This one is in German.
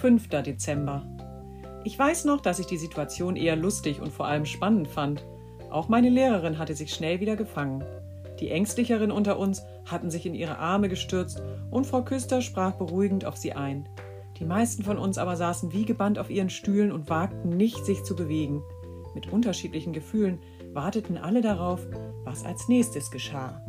5. Dezember. Ich weiß noch, dass ich die Situation eher lustig und vor allem spannend fand. Auch meine Lehrerin hatte sich schnell wieder gefangen. Die Ängstlicheren unter uns hatten sich in ihre Arme gestürzt und Frau Küster sprach beruhigend auf sie ein. Die meisten von uns aber saßen wie gebannt auf ihren Stühlen und wagten nicht, sich zu bewegen. Mit unterschiedlichen Gefühlen warteten alle darauf, was als nächstes geschah.